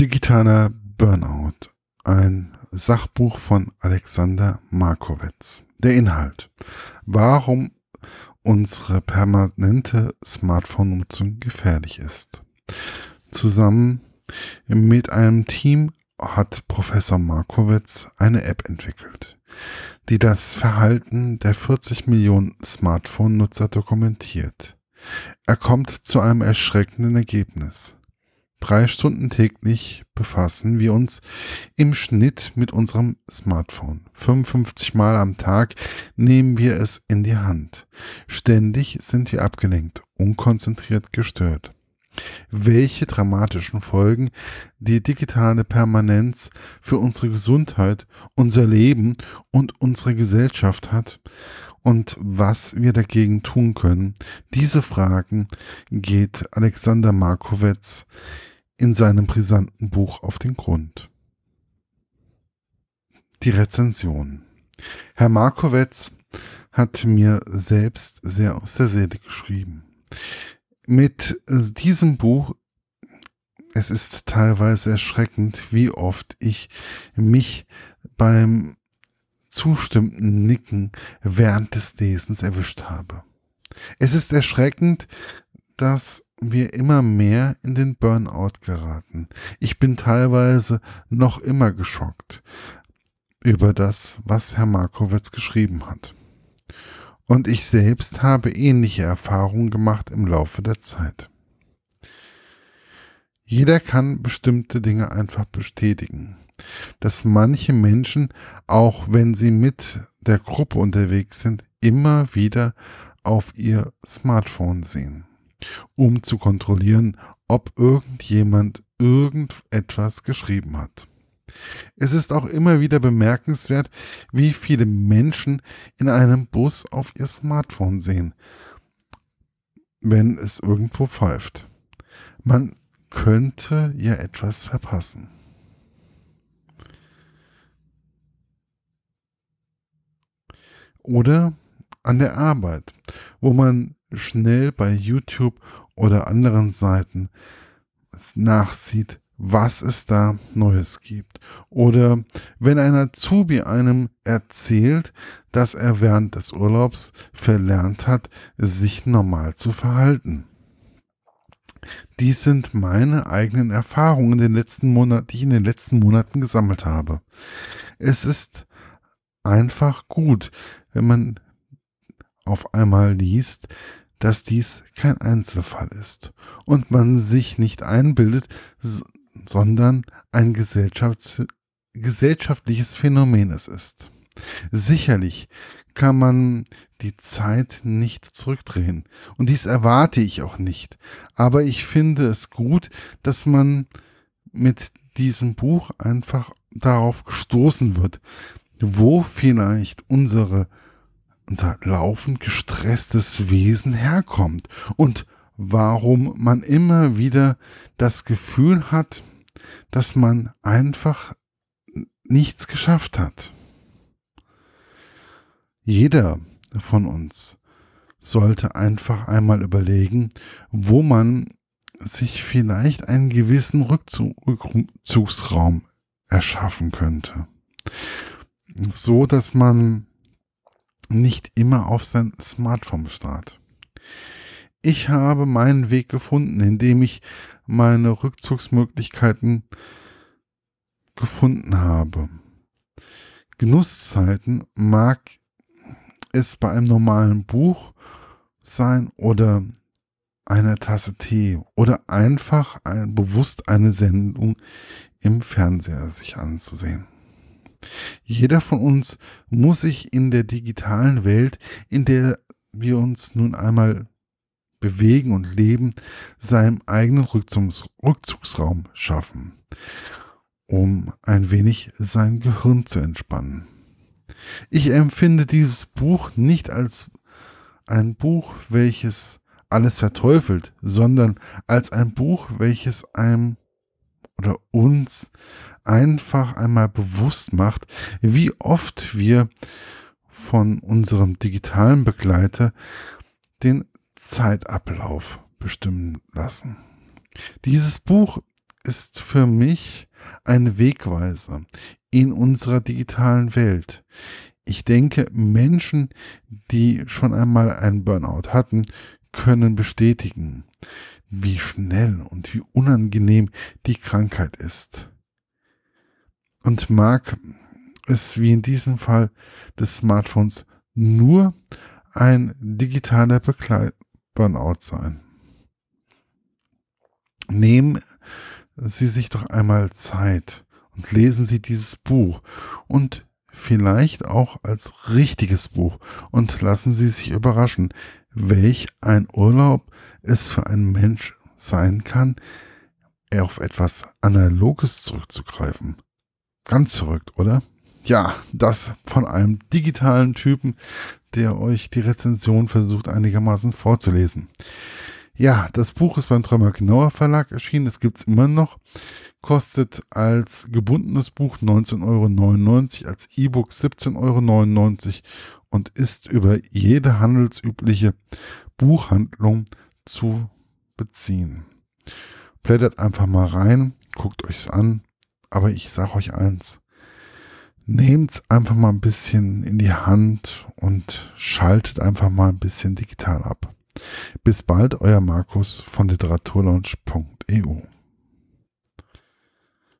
Digitaler Burnout. Ein Sachbuch von Alexander Markowitz. Der Inhalt. Warum unsere permanente Smartphone-Nutzung gefährlich ist. Zusammen mit einem Team hat Professor Markowitz eine App entwickelt, die das Verhalten der 40 Millionen Smartphone-Nutzer dokumentiert. Er kommt zu einem erschreckenden Ergebnis. Drei Stunden täglich befassen wir uns im Schnitt mit unserem Smartphone. 55 Mal am Tag nehmen wir es in die Hand. Ständig sind wir abgelenkt, unkonzentriert gestört. Welche dramatischen Folgen die digitale Permanenz für unsere Gesundheit, unser Leben und unsere Gesellschaft hat und was wir dagegen tun können, diese Fragen geht Alexander Markowitz in seinem brisanten Buch auf den Grund. Die Rezension. Herr Markowitz hat mir selbst sehr aus der Seele geschrieben. Mit diesem Buch, es ist teilweise erschreckend, wie oft ich mich beim zustimmenden Nicken während des Lesens erwischt habe. Es ist erschreckend, dass wir immer mehr in den Burnout geraten. Ich bin teilweise noch immer geschockt über das, was Herr Markowitz geschrieben hat. Und ich selbst habe ähnliche Erfahrungen gemacht im Laufe der Zeit. Jeder kann bestimmte Dinge einfach bestätigen, dass manche Menschen, auch wenn sie mit der Gruppe unterwegs sind, immer wieder auf ihr Smartphone sehen um zu kontrollieren, ob irgendjemand irgendetwas geschrieben hat. Es ist auch immer wieder bemerkenswert, wie viele Menschen in einem Bus auf ihr Smartphone sehen, wenn es irgendwo pfeift. Man könnte ja etwas verpassen. Oder an der Arbeit, wo man schnell bei YouTube oder anderen Seiten nachsieht, was es da Neues gibt. Oder wenn ein Azubi einem erzählt, dass er während des Urlaubs verlernt hat, sich normal zu verhalten. Dies sind meine eigenen Erfahrungen in den letzten Monaten, die ich in den letzten Monaten gesammelt habe. Es ist einfach gut, wenn man auf einmal liest, dass dies kein Einzelfall ist und man sich nicht einbildet, sondern ein Gesellschafts gesellschaftliches Phänomen es ist. Sicherlich kann man die Zeit nicht zurückdrehen und dies erwarte ich auch nicht, aber ich finde es gut, dass man mit diesem Buch einfach darauf gestoßen wird, wo vielleicht unsere unser laufend gestresstes Wesen herkommt und warum man immer wieder das Gefühl hat, dass man einfach nichts geschafft hat. Jeder von uns sollte einfach einmal überlegen, wo man sich vielleicht einen gewissen Rückzugsraum erschaffen könnte. So dass man nicht immer auf sein Smartphone starrt. Ich habe meinen Weg gefunden, indem ich meine Rückzugsmöglichkeiten gefunden habe. Genusszeiten mag es bei einem normalen Buch sein oder einer Tasse Tee oder einfach ein, bewusst eine Sendung im Fernseher sich anzusehen. Jeder von uns muss sich in der digitalen Welt, in der wir uns nun einmal bewegen und leben, seinen eigenen Rückzugs Rückzugsraum schaffen, um ein wenig sein Gehirn zu entspannen. Ich empfinde dieses Buch nicht als ein Buch, welches alles verteufelt, sondern als ein Buch, welches einem oder uns einfach einmal bewusst macht, wie oft wir von unserem digitalen Begleiter den Zeitablauf bestimmen lassen. Dieses Buch ist für mich ein Wegweiser in unserer digitalen Welt. Ich denke, Menschen, die schon einmal einen Burnout hatten, können bestätigen, wie schnell und wie unangenehm die Krankheit ist. Und mag es wie in diesem Fall des Smartphones nur ein digitaler Begleit Burnout sein. Nehmen Sie sich doch einmal Zeit und lesen Sie dieses Buch und vielleicht auch als richtiges Buch und lassen Sie sich überraschen, welch ein Urlaub es für einen Mensch sein kann, auf etwas Analoges zurückzugreifen. Ganz verrückt, oder? Ja, das von einem digitalen Typen, der euch die Rezension versucht einigermaßen vorzulesen. Ja, das Buch ist beim Träumer Genauer Verlag erschienen. Das gibt's immer noch. Kostet als gebundenes Buch 19,99 Euro, als E-Book 17,99 Euro und ist über jede handelsübliche Buchhandlung zu beziehen. Blättert einfach mal rein, guckt euch's an, aber ich sage euch eins, nehmt's einfach mal ein bisschen in die Hand und schaltet einfach mal ein bisschen digital ab. Bis bald, euer Markus von literaturlaunch.eu.